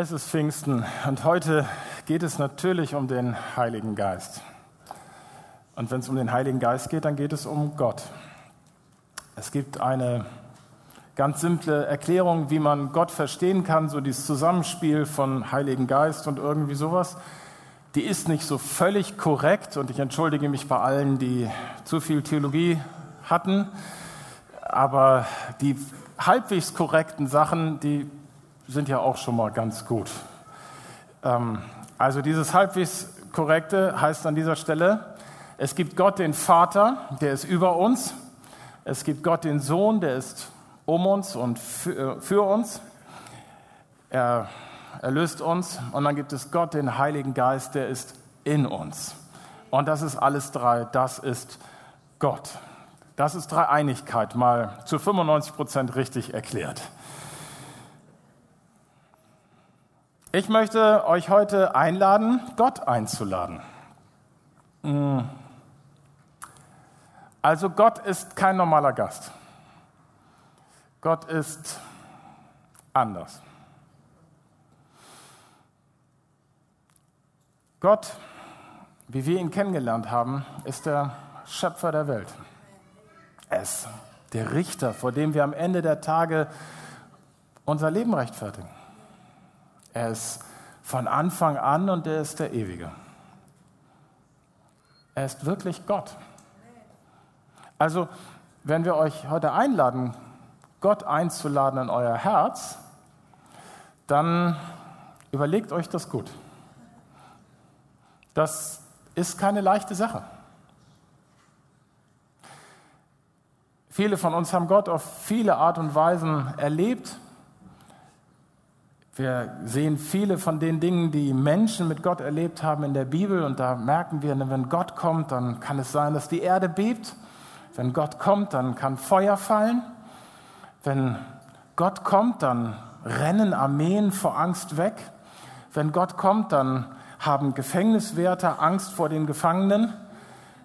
Es ist Pfingsten und heute geht es natürlich um den Heiligen Geist. Und wenn es um den Heiligen Geist geht, dann geht es um Gott. Es gibt eine ganz simple Erklärung, wie man Gott verstehen kann, so dieses Zusammenspiel von Heiligen Geist und irgendwie sowas. Die ist nicht so völlig korrekt und ich entschuldige mich bei allen, die zu viel Theologie hatten, aber die halbwegs korrekten Sachen, die sind ja auch schon mal ganz gut. Ähm, also dieses halbwegs korrekte heißt an dieser Stelle, es gibt Gott den Vater, der ist über uns. Es gibt Gott den Sohn, der ist um uns und für, äh, für uns. Er erlöst uns. Und dann gibt es Gott den Heiligen Geist, der ist in uns. Und das ist alles drei. Das ist Gott. Das ist Dreieinigkeit, mal zu 95 Prozent richtig erklärt. Ich möchte euch heute einladen, Gott einzuladen. Hm. Also Gott ist kein normaler Gast. Gott ist anders. Gott, wie wir ihn kennengelernt haben, ist der Schöpfer der Welt. Er ist der Richter, vor dem wir am Ende der Tage unser Leben rechtfertigen. Er ist von Anfang an und er ist der Ewige. Er ist wirklich Gott. Also, wenn wir euch heute einladen, Gott einzuladen in euer Herz, dann überlegt euch das gut. Das ist keine leichte Sache. Viele von uns haben Gott auf viele Art und Weisen erlebt wir sehen viele von den Dingen, die Menschen mit Gott erlebt haben in der Bibel und da merken wir, wenn Gott kommt, dann kann es sein, dass die Erde bebt. Wenn Gott kommt, dann kann Feuer fallen. Wenn Gott kommt, dann rennen Armeen vor Angst weg. Wenn Gott kommt, dann haben Gefängniswärter Angst vor den Gefangenen,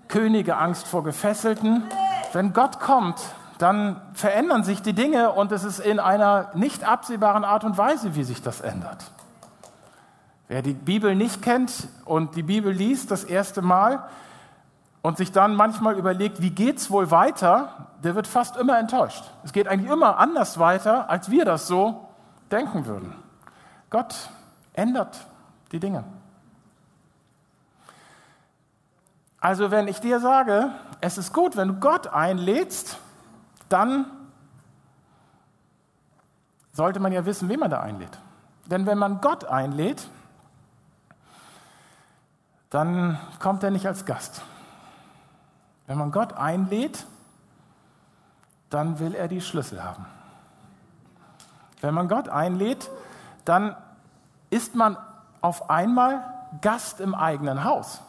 Könige Angst vor Gefesselten. Wenn Gott kommt, dann verändern sich die Dinge und es ist in einer nicht absehbaren Art und Weise, wie sich das ändert. Wer die Bibel nicht kennt und die Bibel liest das erste Mal und sich dann manchmal überlegt, wie geht es wohl weiter, der wird fast immer enttäuscht. Es geht eigentlich immer anders weiter, als wir das so denken würden. Gott ändert die Dinge. Also wenn ich dir sage, es ist gut, wenn du Gott einlädst, dann sollte man ja wissen, wen man da einlädt. Denn wenn man Gott einlädt, dann kommt er nicht als Gast. Wenn man Gott einlädt, dann will er die Schlüssel haben. Wenn man Gott einlädt, dann ist man auf einmal Gast im eigenen Haus,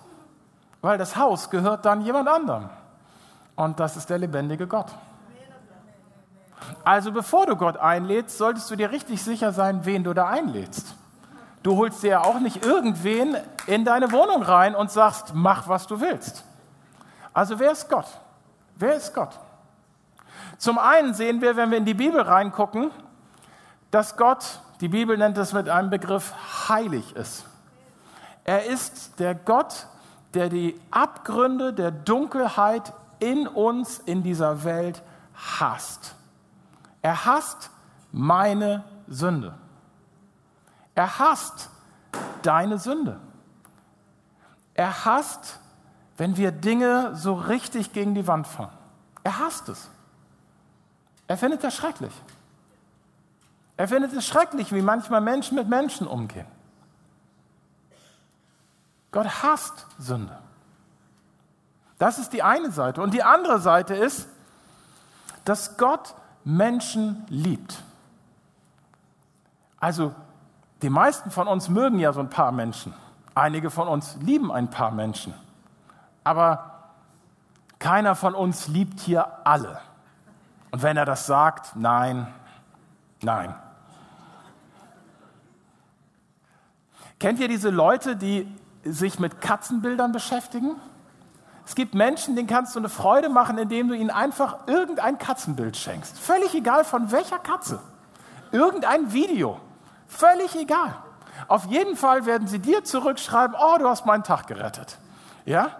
weil das Haus gehört dann jemand anderem. Und das ist der lebendige Gott. Also bevor du Gott einlädst, solltest du dir richtig sicher sein, wen du da einlädst. Du holst dir ja auch nicht irgendwen in deine Wohnung rein und sagst, mach, was du willst. Also wer ist Gott? Wer ist Gott? Zum einen sehen wir, wenn wir in die Bibel reingucken, dass Gott, die Bibel nennt es mit einem Begriff, heilig ist. Er ist der Gott, der die Abgründe der Dunkelheit in uns, in dieser Welt hasst. Er hasst meine Sünde. Er hasst deine Sünde. Er hasst, wenn wir Dinge so richtig gegen die Wand fahren. Er hasst es. Er findet das schrecklich. Er findet es schrecklich, wie manchmal Menschen mit Menschen umgehen. Gott hasst Sünde. Das ist die eine Seite. Und die andere Seite ist, dass Gott Menschen liebt. Also die meisten von uns mögen ja so ein paar Menschen. Einige von uns lieben ein paar Menschen. Aber keiner von uns liebt hier alle. Und wenn er das sagt, nein, nein. Kennt ihr diese Leute, die sich mit Katzenbildern beschäftigen? Es gibt Menschen, denen kannst du eine Freude machen, indem du ihnen einfach irgendein Katzenbild schenkst. Völlig egal von welcher Katze. Irgendein Video. Völlig egal. Auf jeden Fall werden sie dir zurückschreiben, oh, du hast meinen Tag gerettet. Ja?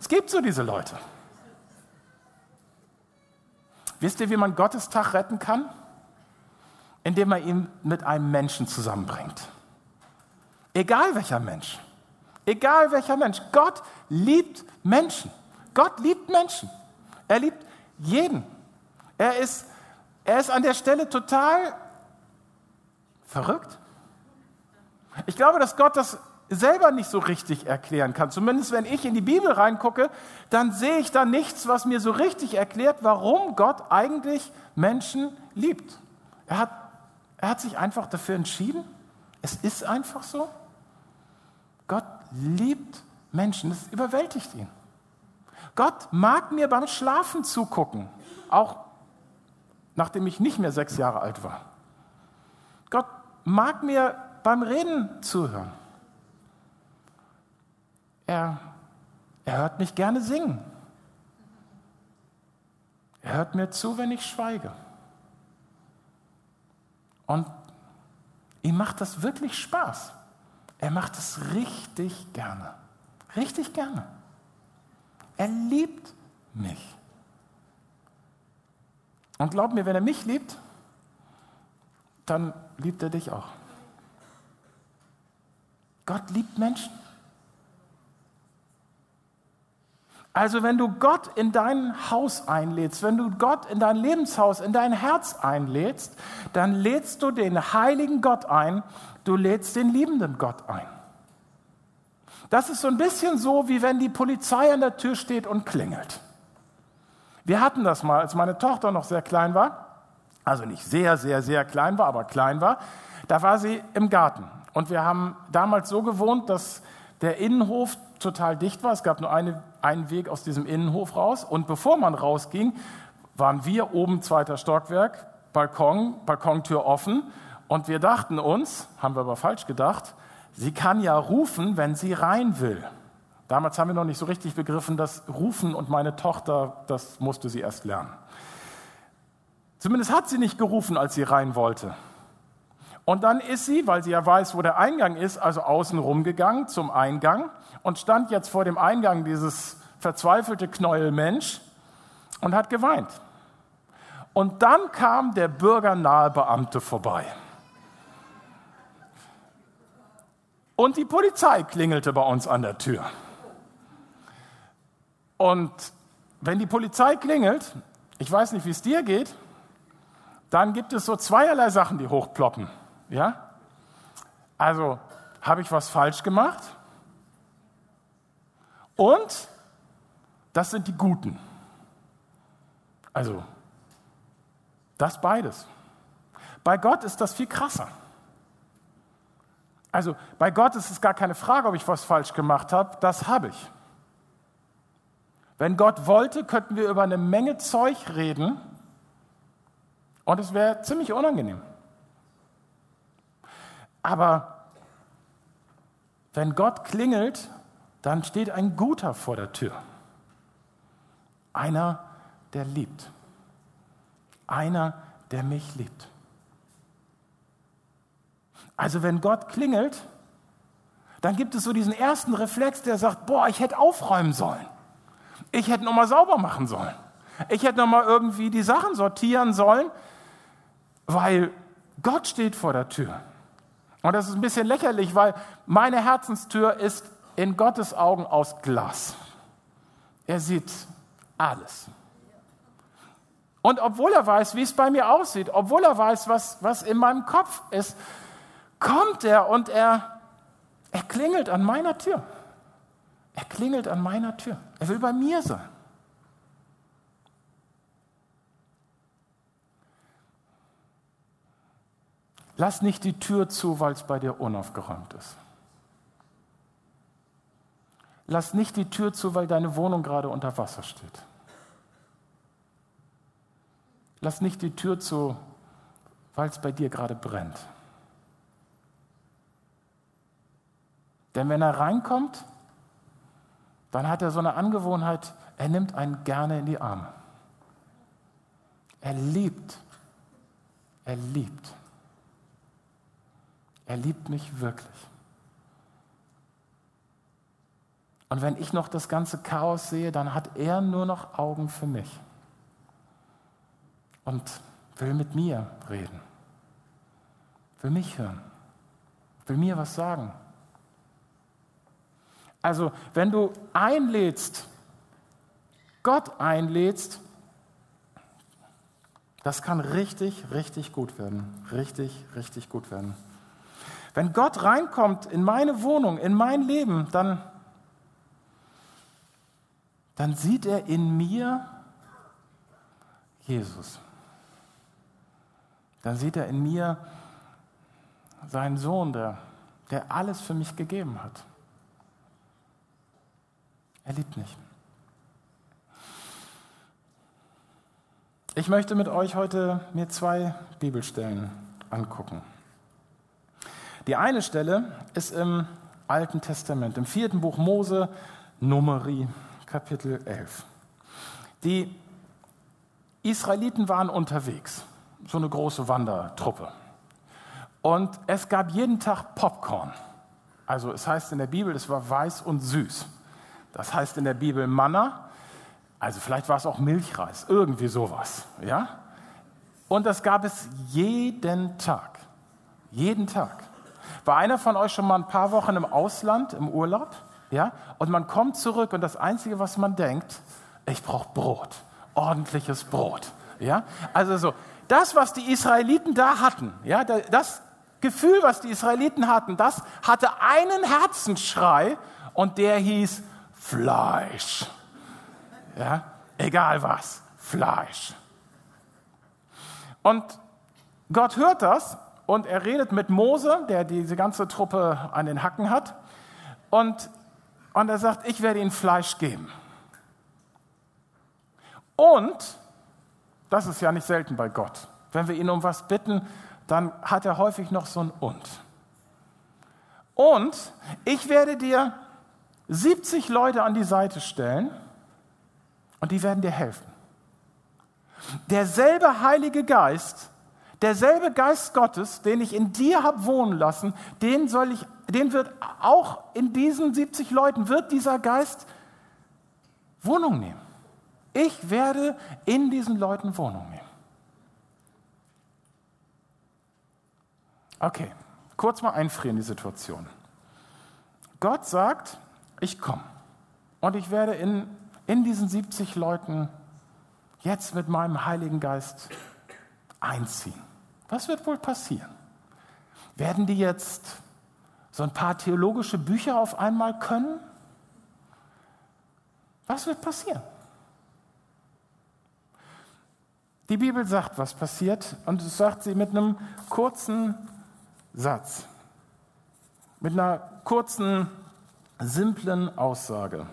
Es gibt so diese Leute. Wisst ihr, wie man Gottes Tag retten kann? Indem man ihn mit einem Menschen zusammenbringt. Egal welcher Mensch. Egal welcher Mensch. Gott liebt Menschen. Gott liebt Menschen. Er liebt jeden. Er ist, er ist an der Stelle total verrückt. Ich glaube, dass Gott das selber nicht so richtig erklären kann. Zumindest wenn ich in die Bibel reingucke, dann sehe ich da nichts, was mir so richtig erklärt, warum Gott eigentlich Menschen liebt. Er hat, er hat sich einfach dafür entschieden. Es ist einfach so. Liebt Menschen. Das überwältigt ihn. Gott mag mir beim Schlafen zugucken, auch nachdem ich nicht mehr sechs Jahre alt war. Gott mag mir beim Reden zuhören. Er, er hört mich gerne singen. Er hört mir zu, wenn ich schweige. Und ihm macht das wirklich Spaß. Er macht es richtig gerne. Richtig gerne. Er liebt mich. Und glaub mir, wenn er mich liebt, dann liebt er dich auch. Gott liebt Menschen. Also wenn du Gott in dein Haus einlädst, wenn du Gott in dein Lebenshaus, in dein Herz einlädst, dann lädst du den heiligen Gott ein, du lädst den liebenden Gott ein. Das ist so ein bisschen so, wie wenn die Polizei an der Tür steht und klingelt. Wir hatten das mal, als meine Tochter noch sehr klein war, also nicht sehr, sehr, sehr klein war, aber klein war, da war sie im Garten. Und wir haben damals so gewohnt, dass der Innenhof total dicht war. Es gab nur eine, einen Weg aus diesem Innenhof raus. Und bevor man rausging, waren wir oben zweiter Stockwerk, Balkon, Balkontür offen. Und wir dachten uns, haben wir aber falsch gedacht, sie kann ja rufen, wenn sie rein will. Damals haben wir noch nicht so richtig begriffen, dass Rufen und meine Tochter, das musste sie erst lernen. Zumindest hat sie nicht gerufen, als sie rein wollte. Und dann ist sie, weil sie ja weiß, wo der Eingang ist, also außen rumgegangen zum Eingang und stand jetzt vor dem Eingang dieses verzweifelte Knäuel Mensch und hat geweint. Und dann kam der bürgernahe Beamte vorbei. Und die Polizei klingelte bei uns an der Tür. Und wenn die Polizei klingelt, ich weiß nicht, wie es dir geht, dann gibt es so zweierlei Sachen, die hochploppen. Ja? Also, habe ich was falsch gemacht? Und das sind die Guten. Also, das beides. Bei Gott ist das viel krasser. Also bei Gott ist es gar keine Frage, ob ich was falsch gemacht habe, das habe ich. Wenn Gott wollte, könnten wir über eine Menge Zeug reden und es wäre ziemlich unangenehm. Aber wenn Gott klingelt, dann steht ein Guter vor der Tür. Einer, der liebt. Einer, der mich liebt. Also wenn Gott klingelt, dann gibt es so diesen ersten Reflex, der sagt, boah, ich hätte aufräumen sollen. Ich hätte nochmal sauber machen sollen. Ich hätte nochmal irgendwie die Sachen sortieren sollen, weil Gott steht vor der Tür. Und das ist ein bisschen lächerlich, weil meine Herzenstür ist in Gottes Augen aus Glas. Er sieht alles. Und obwohl er weiß, wie es bei mir aussieht, obwohl er weiß, was, was in meinem Kopf ist, kommt er und er, er klingelt an meiner Tür. Er klingelt an meiner Tür. Er will bei mir sein. Lass nicht die Tür zu, weil es bei dir unaufgeräumt ist. Lass nicht die Tür zu, weil deine Wohnung gerade unter Wasser steht. Lass nicht die Tür zu, weil es bei dir gerade brennt. Denn wenn er reinkommt, dann hat er so eine Angewohnheit, er nimmt einen gerne in die Arme. Er liebt. Er liebt. Er liebt mich wirklich. Und wenn ich noch das ganze Chaos sehe, dann hat er nur noch Augen für mich und will mit mir reden, will mich hören, will mir was sagen. Also, wenn du einlädst, Gott einlädst, das kann richtig, richtig gut werden. Richtig, richtig gut werden. Wenn Gott reinkommt in meine Wohnung, in mein Leben, dann, dann sieht er in mir Jesus. Dann sieht er in mir seinen Sohn, der, der alles für mich gegeben hat. Er liebt mich. Ich möchte mit euch heute mir zwei Bibelstellen angucken. Die eine Stelle ist im Alten Testament, im vierten Buch Mose, Numeri, Kapitel 11. Die Israeliten waren unterwegs, so eine große Wandertruppe. Und es gab jeden Tag Popcorn. Also es heißt in der Bibel, es war weiß und süß. Das heißt in der Bibel Manna, also vielleicht war es auch Milchreis, irgendwie sowas, ja? Und das gab es jeden Tag. Jeden Tag. War einer von euch schon mal ein paar Wochen im Ausland, im Urlaub? Ja? Und man kommt zurück und das Einzige, was man denkt, ich brauche Brot, ordentliches Brot. Ja? Also so, das, was die Israeliten da hatten, ja, das Gefühl, was die Israeliten hatten, das hatte einen Herzensschrei und der hieß Fleisch. Ja? Egal was, Fleisch. Und Gott hört das und er redet mit Mose, der diese ganze Truppe an den Hacken hat. Und, und er sagt, ich werde ihnen Fleisch geben. Und, das ist ja nicht selten bei Gott, wenn wir ihn um was bitten, dann hat er häufig noch so ein Und. Und ich werde dir 70 Leute an die Seite stellen und die werden dir helfen. Derselbe Heilige Geist, derselbe Geist Gottes, den ich in dir habe wohnen lassen, den soll ich, den wird auch in diesen 70 Leuten wird dieser Geist Wohnung nehmen. Ich werde in diesen Leuten Wohnung nehmen. Okay, kurz mal einfrieren die Situation. Gott sagt, ich komme und ich werde in, in diesen 70 Leuten jetzt mit meinem Heiligen Geist einziehen. Was wird wohl passieren? Werden die jetzt so ein paar theologische Bücher auf einmal können? Was wird passieren? Die Bibel sagt, was passiert, und es sagt sie mit einem kurzen Satz, mit einer kurzen simplen Aussage,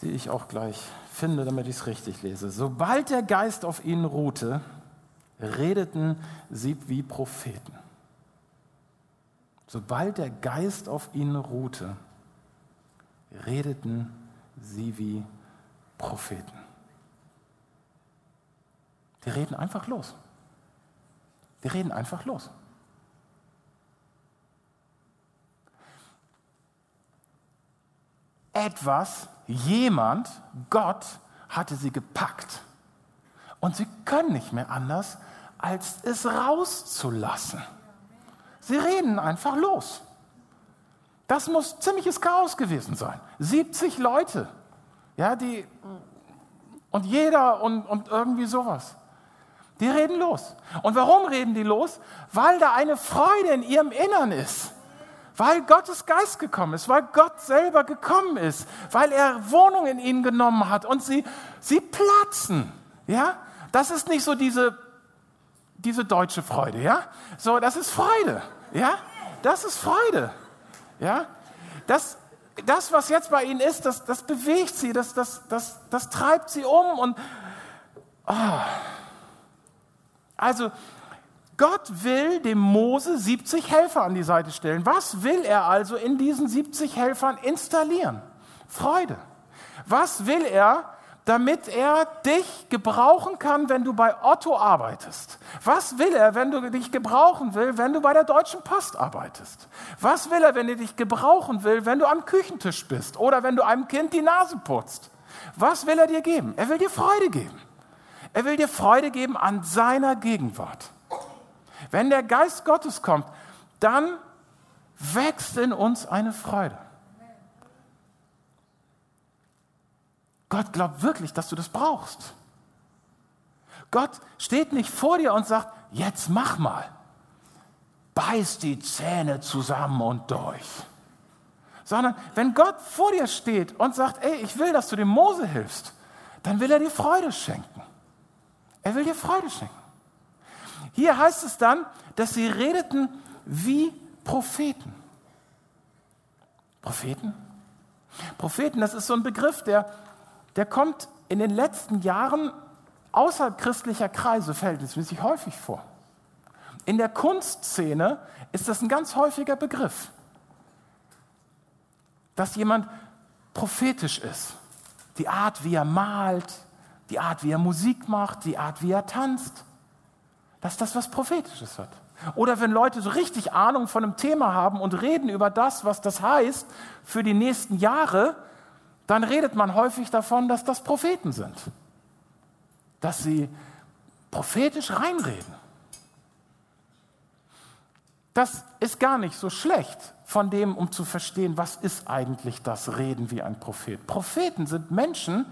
die ich auch gleich finde, damit ich es richtig lese. Sobald der Geist auf ihnen ruhte, redeten sie wie Propheten. Sobald der Geist auf ihnen ruhte, redeten sie wie Propheten. Die reden einfach los. Die reden einfach los. etwas, jemand, Gott hatte sie gepackt. Und sie können nicht mehr anders, als es rauszulassen. Sie reden einfach los. Das muss ziemliches Chaos gewesen sein. 70 Leute, ja, die und jeder und, und irgendwie sowas. Die reden los. Und warum reden die los? Weil da eine Freude in ihrem Innern ist. Weil Gottes Geist gekommen ist, weil Gott selber gekommen ist, weil er Wohnung in ihnen genommen hat und sie, sie platzen. Ja? Das ist nicht so diese, diese deutsche Freude, ja? So, das ist Freude, ja? Das ist Freude, ja? Das, das was jetzt bei ihnen ist, das, das bewegt sie, das, das, das, das treibt sie um und, oh. Also, Gott will dem Mose 70 Helfer an die Seite stellen. Was will er also in diesen 70 Helfern installieren? Freude. Was will er damit er dich gebrauchen kann, wenn du bei Otto arbeitest? Was will er, wenn du dich gebrauchen will, wenn du bei der Deutschen Post arbeitest? Was will er, wenn er dich gebrauchen will, wenn du am Küchentisch bist oder wenn du einem Kind die Nase putzt? Was will er dir geben? Er will dir Freude geben. Er will dir Freude geben an seiner Gegenwart. Wenn der Geist Gottes kommt, dann wächst in uns eine Freude. Gott glaubt wirklich, dass du das brauchst. Gott steht nicht vor dir und sagt, jetzt mach mal. Beiß die Zähne zusammen und durch. Sondern wenn Gott vor dir steht und sagt, ey, ich will, dass du dem Mose hilfst, dann will er dir Freude schenken. Er will dir Freude schenken. Hier heißt es dann, dass sie redeten wie Propheten. Propheten? Propheten, das ist so ein Begriff, der, der kommt in den letzten Jahren außerhalb christlicher Kreise verhältnismäßig häufig vor. In der Kunstszene ist das ein ganz häufiger Begriff, dass jemand prophetisch ist. Die Art, wie er malt, die Art, wie er Musik macht, die Art, wie er tanzt, dass das was Prophetisches hat. Oder wenn Leute so richtig Ahnung von einem Thema haben und reden über das, was das heißt für die nächsten Jahre, dann redet man häufig davon, dass das Propheten sind. Dass sie prophetisch reinreden. Das ist gar nicht so schlecht von dem, um zu verstehen, was ist eigentlich das Reden wie ein Prophet. Propheten sind Menschen,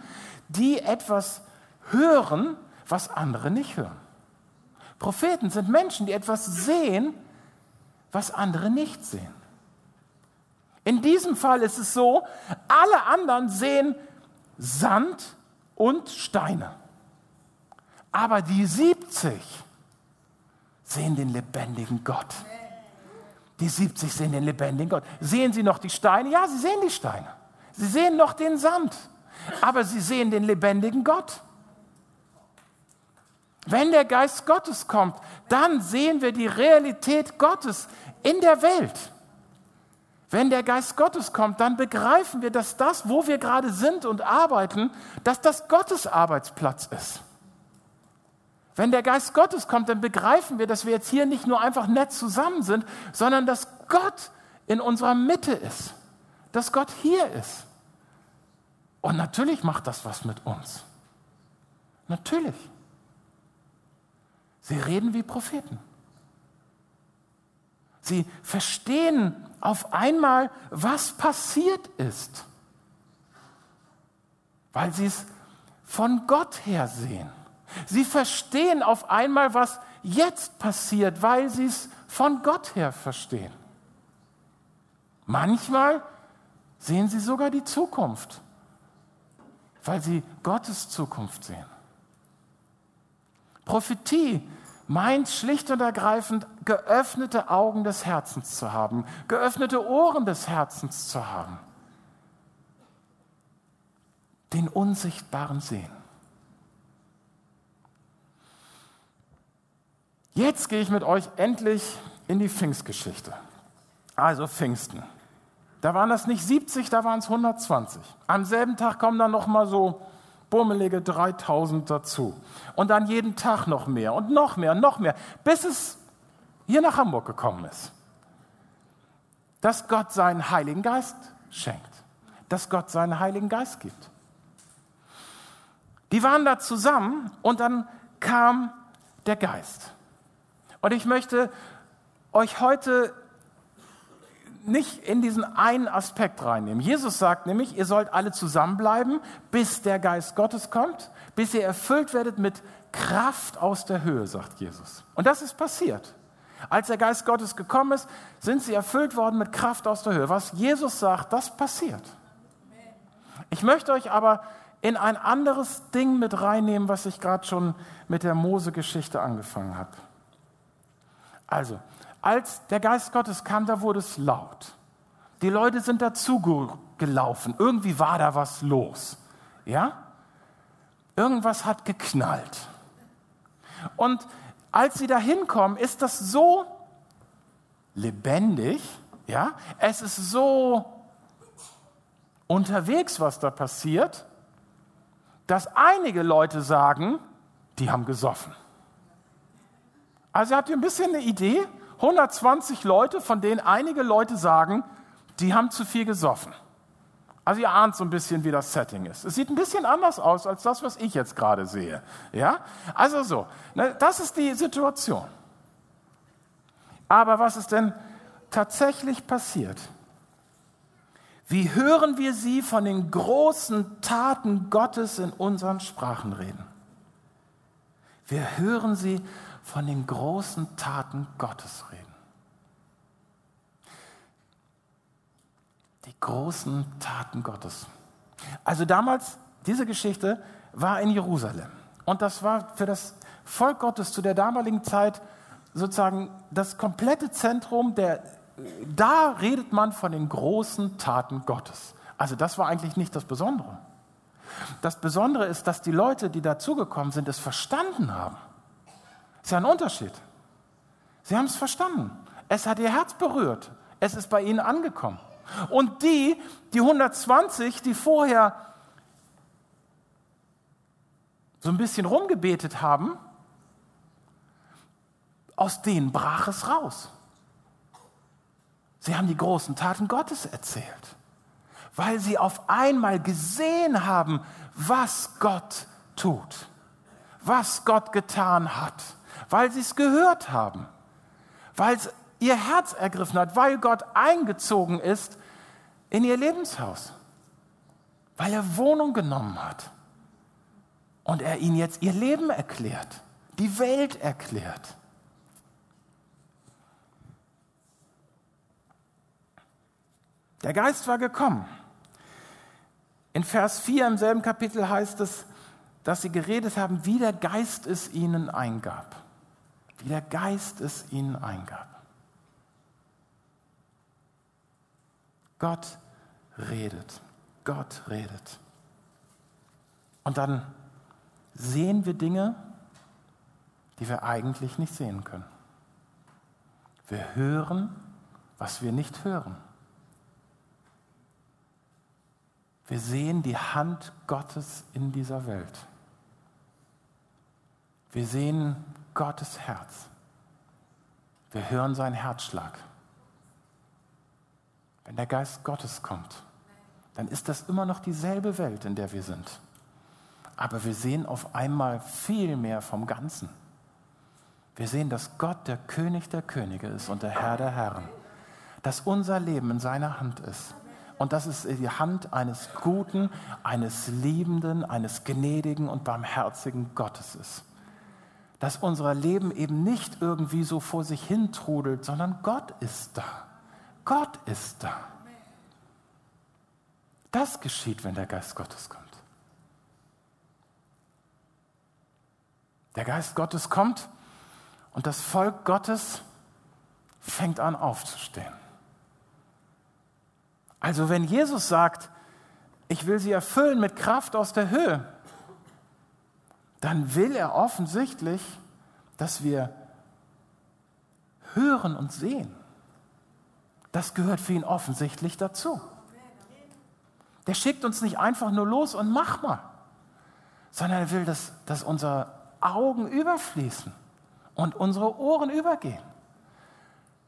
die etwas hören, was andere nicht hören. Propheten sind Menschen, die etwas sehen, was andere nicht sehen. In diesem Fall ist es so, alle anderen sehen Sand und Steine. Aber die 70 sehen den lebendigen Gott. Die 70 sehen den lebendigen Gott. Sehen sie noch die Steine? Ja, sie sehen die Steine. Sie sehen noch den Sand. Aber sie sehen den lebendigen Gott. Wenn der Geist Gottes kommt, dann sehen wir die Realität Gottes in der Welt. Wenn der Geist Gottes kommt, dann begreifen wir, dass das, wo wir gerade sind und arbeiten, dass das Gottes Arbeitsplatz ist. Wenn der Geist Gottes kommt, dann begreifen wir, dass wir jetzt hier nicht nur einfach nett zusammen sind, sondern dass Gott in unserer Mitte ist, dass Gott hier ist. Und natürlich macht das was mit uns. Natürlich. Sie reden wie Propheten. Sie verstehen auf einmal, was passiert ist, weil sie es von Gott her sehen. Sie verstehen auf einmal, was jetzt passiert, weil sie es von Gott her verstehen. Manchmal sehen sie sogar die Zukunft, weil sie Gottes Zukunft sehen. Prophetie meint schlicht und ergreifend, geöffnete Augen des Herzens zu haben, geöffnete Ohren des Herzens zu haben, den Unsichtbaren sehen. Jetzt gehe ich mit euch endlich in die Pfingstgeschichte. Also Pfingsten. Da waren das nicht 70, da waren es 120. Am selben Tag kommen dann noch mal so bummelige 3000 dazu. Und dann jeden Tag noch mehr und noch mehr und noch mehr, bis es hier nach Hamburg gekommen ist. Dass Gott seinen Heiligen Geist schenkt. Dass Gott seinen Heiligen Geist gibt. Die waren da zusammen und dann kam der Geist. Und ich möchte euch heute nicht in diesen einen Aspekt reinnehmen. Jesus sagt nämlich, ihr sollt alle zusammenbleiben, bis der Geist Gottes kommt, bis ihr erfüllt werdet mit Kraft aus der Höhe, sagt Jesus. Und das ist passiert. Als der Geist Gottes gekommen ist, sind sie erfüllt worden mit Kraft aus der Höhe. Was Jesus sagt, das passiert. Ich möchte euch aber in ein anderes Ding mit reinnehmen, was ich gerade schon mit der Mose-Geschichte angefangen habe. Also, als der Geist Gottes kam, da wurde es laut. Die Leute sind dazu gelaufen. Irgendwie war da was los. Ja? Irgendwas hat geknallt. Und als sie da hinkommen, ist das so lebendig, ja? Es ist so unterwegs, was da passiert, dass einige Leute sagen, die haben gesoffen. Also habt ihr ein bisschen eine Idee? 120 Leute, von denen einige Leute sagen, die haben zu viel gesoffen. Also ihr ahnt so ein bisschen, wie das Setting ist. Es sieht ein bisschen anders aus als das, was ich jetzt gerade sehe. Ja? Also so, ne, das ist die Situation. Aber was ist denn tatsächlich passiert? Wie hören wir sie von den großen Taten Gottes in unseren Sprachen reden? Wir hören sie von den großen Taten Gottes reden. Die großen Taten Gottes. Also damals, diese Geschichte war in Jerusalem. Und das war für das Volk Gottes zu der damaligen Zeit sozusagen das komplette Zentrum der, da redet man von den großen Taten Gottes. Also das war eigentlich nicht das Besondere. Das Besondere ist, dass die Leute, die dazugekommen sind, es verstanden haben. Ist ja ein Unterschied. Sie haben es verstanden. Es hat ihr Herz berührt. Es ist bei ihnen angekommen. Und die, die 120, die vorher so ein bisschen rumgebetet haben, aus denen brach es raus. Sie haben die großen Taten Gottes erzählt, weil sie auf einmal gesehen haben, was Gott tut, was Gott getan hat, weil sie es gehört haben, weil es ihr Herz ergriffen hat, weil Gott eingezogen ist in ihr Lebenshaus, weil er Wohnung genommen hat und er ihnen jetzt ihr Leben erklärt, die Welt erklärt. Der Geist war gekommen. In Vers 4 im selben Kapitel heißt es, dass sie geredet haben, wie der Geist es ihnen eingab. Wie der Geist es ihnen eingab. Gott redet. Gott redet. Und dann sehen wir Dinge, die wir eigentlich nicht sehen können. Wir hören, was wir nicht hören. Wir sehen die Hand Gottes in dieser Welt. Wir sehen Gottes Herz. Wir hören seinen Herzschlag. Wenn der Geist Gottes kommt, dann ist das immer noch dieselbe Welt, in der wir sind. Aber wir sehen auf einmal viel mehr vom Ganzen. Wir sehen, dass Gott der König der Könige ist und der Herr der Herren. Dass unser Leben in seiner Hand ist und dass es die Hand eines guten, eines liebenden, eines gnädigen und barmherzigen Gottes ist. Dass unser Leben eben nicht irgendwie so vor sich hin trudelt, sondern Gott ist da. Gott ist da. Das geschieht, wenn der Geist Gottes kommt. Der Geist Gottes kommt und das Volk Gottes fängt an aufzustehen. Also wenn Jesus sagt, ich will sie erfüllen mit Kraft aus der Höhe, dann will er offensichtlich, dass wir hören und sehen. Das gehört für ihn offensichtlich dazu. Der schickt uns nicht einfach nur los und mach mal, sondern er will, dass, dass unsere Augen überfließen und unsere Ohren übergehen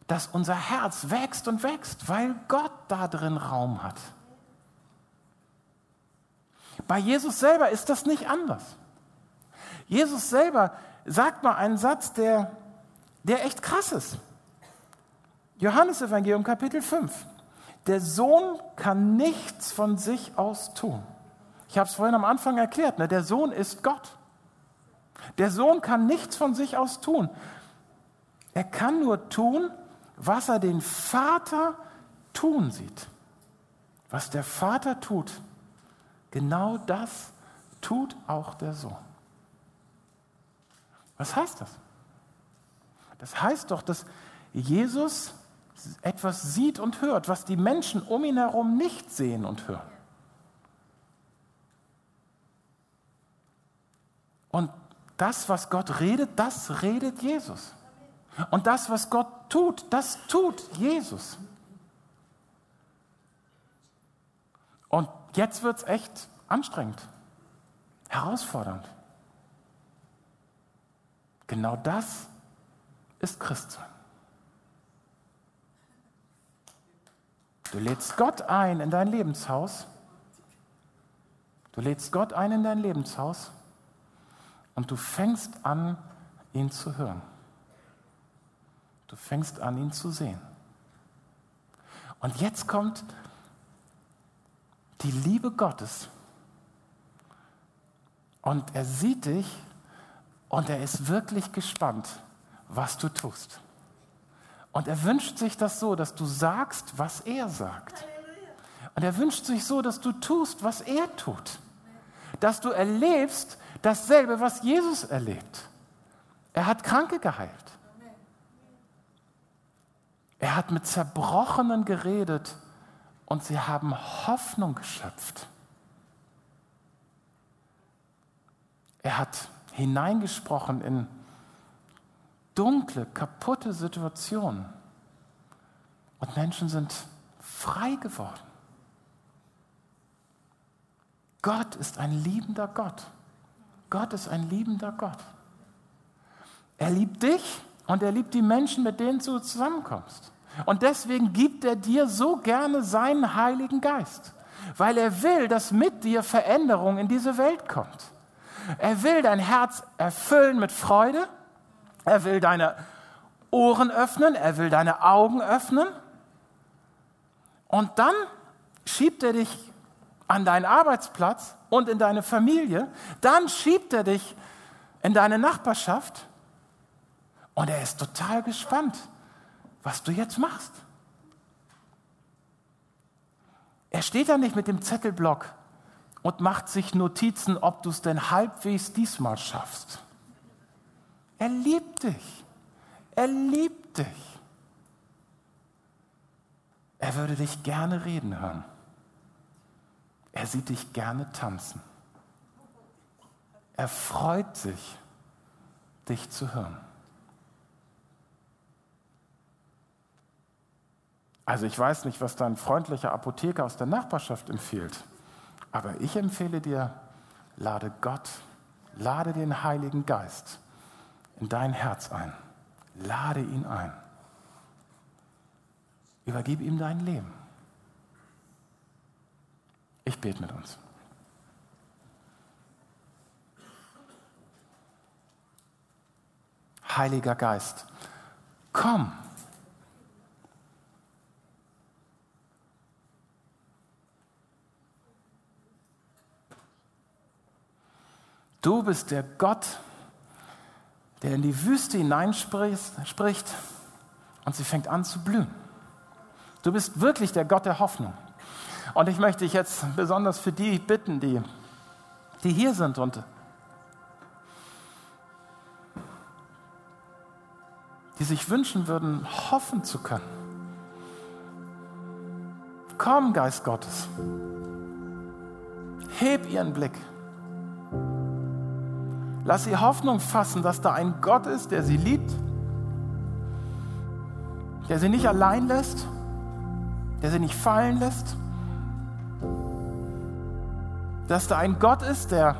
dass unser Herz wächst und wächst, weil Gott da drin Raum hat. Bei Jesus selber ist das nicht anders. Jesus selber sagt mal einen Satz, der, der echt krass ist. Johannes Evangelium Kapitel 5. Der Sohn kann nichts von sich aus tun. Ich habe es vorhin am Anfang erklärt, ne? der Sohn ist Gott. Der Sohn kann nichts von sich aus tun. Er kann nur tun, was er den Vater tun sieht. Was der Vater tut, genau das tut auch der Sohn. Was heißt das? Das heißt doch, dass Jesus etwas sieht und hört, was die Menschen um ihn herum nicht sehen und hören. Und das, was Gott redet, das redet Jesus. Und das, was Gott tut, das tut Jesus. Und jetzt wird es echt anstrengend. herausfordernd. Genau das ist Christsein. Du lädst Gott ein in dein Lebenshaus. Du lädst Gott ein in dein Lebenshaus und du fängst an, ihn zu hören. Du fängst an, ihn zu sehen. Und jetzt kommt die Liebe Gottes. Und er sieht dich und er ist wirklich gespannt, was du tust. Und er wünscht sich das so, dass du sagst, was er sagt. Und er wünscht sich so, dass du tust, was er tut. Dass du erlebst dasselbe, was Jesus erlebt. Er hat Kranke geheilt. Er hat mit Zerbrochenen geredet und sie haben Hoffnung geschöpft. Er hat hineingesprochen in dunkle, kaputte Situationen und Menschen sind frei geworden. Gott ist ein liebender Gott. Gott ist ein liebender Gott. Er liebt dich und er liebt die Menschen, mit denen du zusammenkommst. Und deswegen gibt er dir so gerne seinen Heiligen Geist, weil er will, dass mit dir Veränderung in diese Welt kommt. Er will dein Herz erfüllen mit Freude, er will deine Ohren öffnen, er will deine Augen öffnen. Und dann schiebt er dich an deinen Arbeitsplatz und in deine Familie, dann schiebt er dich in deine Nachbarschaft. Und er ist total gespannt was du jetzt machst. Er steht da nicht mit dem Zettelblock und macht sich Notizen, ob du es denn halbwegs diesmal schaffst. Er liebt dich. Er liebt dich. Er würde dich gerne reden hören. Er sieht dich gerne tanzen. Er freut sich, dich zu hören. Also ich weiß nicht, was dein freundlicher Apotheker aus der Nachbarschaft empfiehlt, aber ich empfehle dir, lade Gott, lade den Heiligen Geist in dein Herz ein. Lade ihn ein. Übergib ihm dein Leben. Ich bete mit uns. Heiliger Geist, komm Du bist der Gott, der in die Wüste hineinspricht und sie fängt an zu blühen. Du bist wirklich der Gott der Hoffnung. Und ich möchte dich jetzt besonders für die bitten, die, die hier sind und die sich wünschen würden, hoffen zu können. Komm, Geist Gottes. Heb ihren Blick. Lass sie Hoffnung fassen, dass da ein Gott ist, der sie liebt, der sie nicht allein lässt, der sie nicht fallen lässt, dass da ein Gott ist, der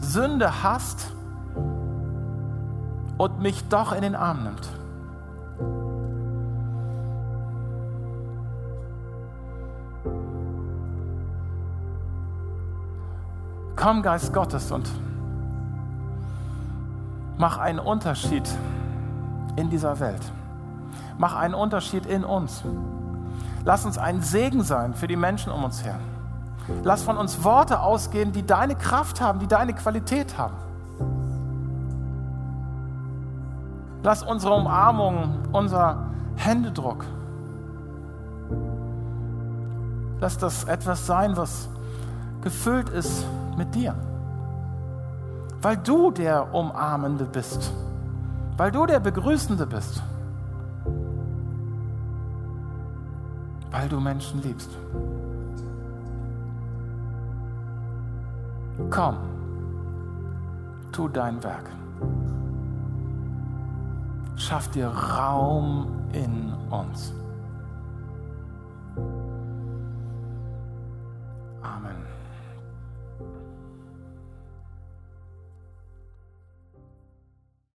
Sünde hasst und mich doch in den Arm nimmt. Komm, Geist Gottes, und mach einen Unterschied in dieser Welt. Mach einen Unterschied in uns. Lass uns ein Segen sein für die Menschen um uns her. Lass von uns Worte ausgehen, die deine Kraft haben, die deine Qualität haben. Lass unsere Umarmung, unser Händedruck, lass das etwas sein, was gefüllt ist mit dir. Weil du der Umarmende bist. Weil du der Begrüßende bist. Weil du Menschen liebst. Komm, tu dein Werk. Schaff dir Raum in uns.